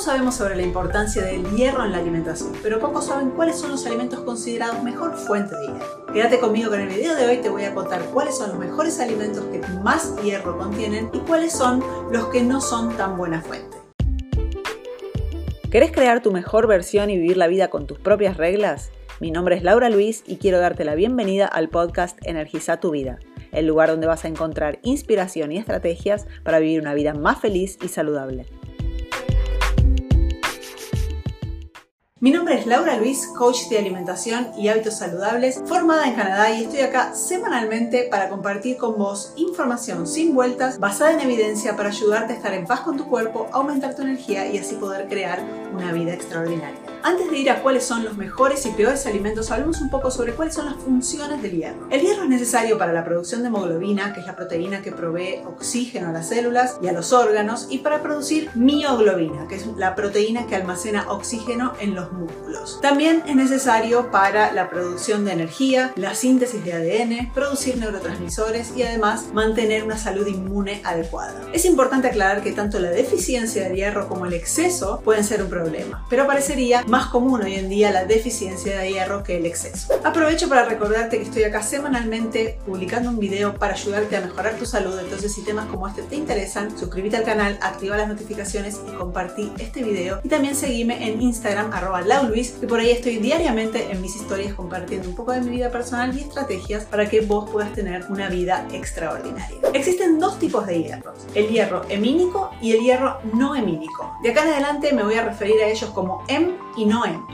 Todos sabemos sobre la importancia del hierro en la alimentación, pero pocos saben cuáles son los alimentos considerados mejor fuente de hierro. Quédate conmigo que en el video de hoy te voy a contar cuáles son los mejores alimentos que más hierro contienen y cuáles son los que no son tan buena fuente. ¿Querés crear tu mejor versión y vivir la vida con tus propias reglas? Mi nombre es Laura Luis y quiero darte la bienvenida al podcast Energiza tu vida, el lugar donde vas a encontrar inspiración y estrategias para vivir una vida más feliz y saludable. Mi nombre es Laura Luis, coach de alimentación y hábitos saludables, formada en Canadá y estoy acá semanalmente para compartir con vos información sin vueltas, basada en evidencia para ayudarte a estar en paz con tu cuerpo, aumentar tu energía y así poder crear una vida extraordinaria. Antes de ir a cuáles son los mejores y peores alimentos, hablemos un poco sobre cuáles son las funciones del hierro. El hierro es necesario para la producción de hemoglobina, que es la proteína que provee oxígeno a las células y a los órganos, y para producir mioglobina, que es la proteína que almacena oxígeno en los músculos. También es necesario para la producción de energía, la síntesis de ADN, producir neurotransmisores y además mantener una salud inmune adecuada. Es importante aclarar que tanto la deficiencia de hierro como el exceso pueden ser un problema, pero parecería más común hoy en día la deficiencia de hierro que el exceso. Aprovecho para recordarte que estoy acá semanalmente publicando un video para ayudarte a mejorar tu salud, entonces si temas como este te interesan, suscríbete al canal, activa las notificaciones y compartí este video y también seguime en Instagram arroba lauluis que por ahí estoy diariamente en mis historias compartiendo un poco de mi vida personal y estrategias para que vos puedas tener una vida extraordinaria. Existen dos tipos de hierros, el hierro hemínico y el hierro no hemínico. De acá en adelante me voy a referir a ellos como hem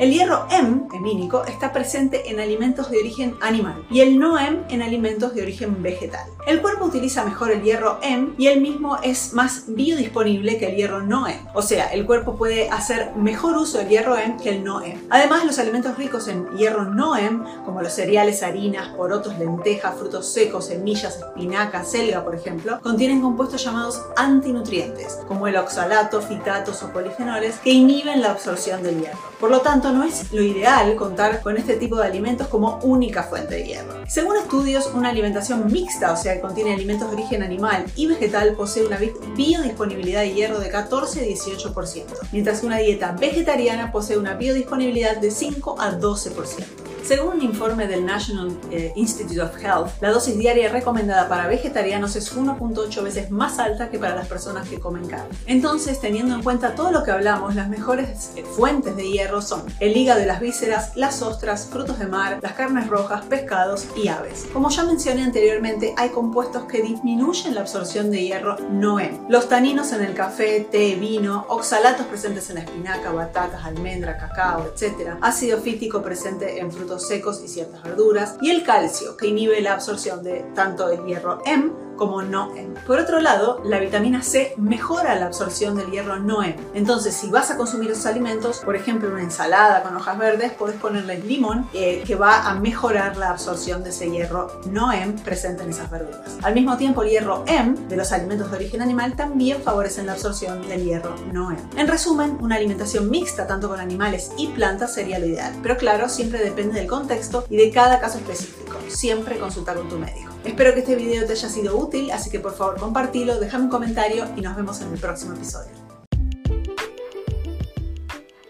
El hierro em, hemínico, está presente en alimentos de origen animal y el no em en alimentos de origen vegetal. El cuerpo utiliza mejor el hierro em y el mismo es más biodisponible que el hierro no em. O sea, el cuerpo puede hacer mejor uso del hierro em que el no em. Además, los alimentos ricos en hierro no em, como los cereales, harinas, porotos, lentejas, frutos secos, semillas, espinaca, selga, por ejemplo, contienen compuestos llamados antinutrientes, como el oxalato, fitatos o polifenoles, que inhiben la absorción del hierro. Por lo tanto, no es lo ideal contar con este tipo de alimentos como única fuente de hierro. Según estudios, una alimentación mixta, o sea, que contiene alimentos de origen animal y vegetal, posee una biodisponibilidad de hierro de 14-18%, mientras que una dieta vegetariana posee una biodisponibilidad de 5 a 12%. Según un informe del National eh, Institute of Health, la dosis diaria recomendada para vegetarianos es 1.8 veces más alta que para las personas que comen carne. Entonces, teniendo en cuenta todo lo que hablamos, las mejores eh, fuentes de hierro son el hígado de las vísceras, las ostras, frutos de mar, las carnes rojas, pescados y aves. Como ya mencioné anteriormente, hay compuestos que disminuyen la absorción de hierro no en los taninos en el café, té, vino, oxalatos presentes en la espinaca, batatas, almendra, cacao, etc. Ácido fítico presente en frutos secos y ciertas verduras, y el calcio, que inhibe la absorción de tanto el hierro M como no M. Por otro lado, la vitamina C mejora la absorción del hierro no M. Entonces, si vas a consumir esos alimentos, por ejemplo, una ensalada con hojas verdes, puedes ponerle limón eh, que va a mejorar la absorción de ese hierro no M presente en esas verduras. Al mismo tiempo, el hierro M de los alimentos de origen animal también favorecen la absorción del hierro no M. En resumen, una alimentación mixta tanto con animales y plantas sería lo ideal, pero claro, siempre depende del contexto y de cada caso específico. Siempre consulta con tu médico. Espero que este video te haya sido útil, así que por favor compartilo, déjame un comentario y nos vemos en el próximo episodio.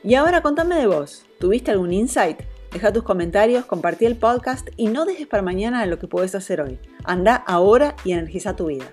Y ahora contame de vos, ¿tuviste algún insight? Deja tus comentarios, compartí el podcast y no dejes para mañana lo que puedes hacer hoy. Anda ahora y energiza tu vida.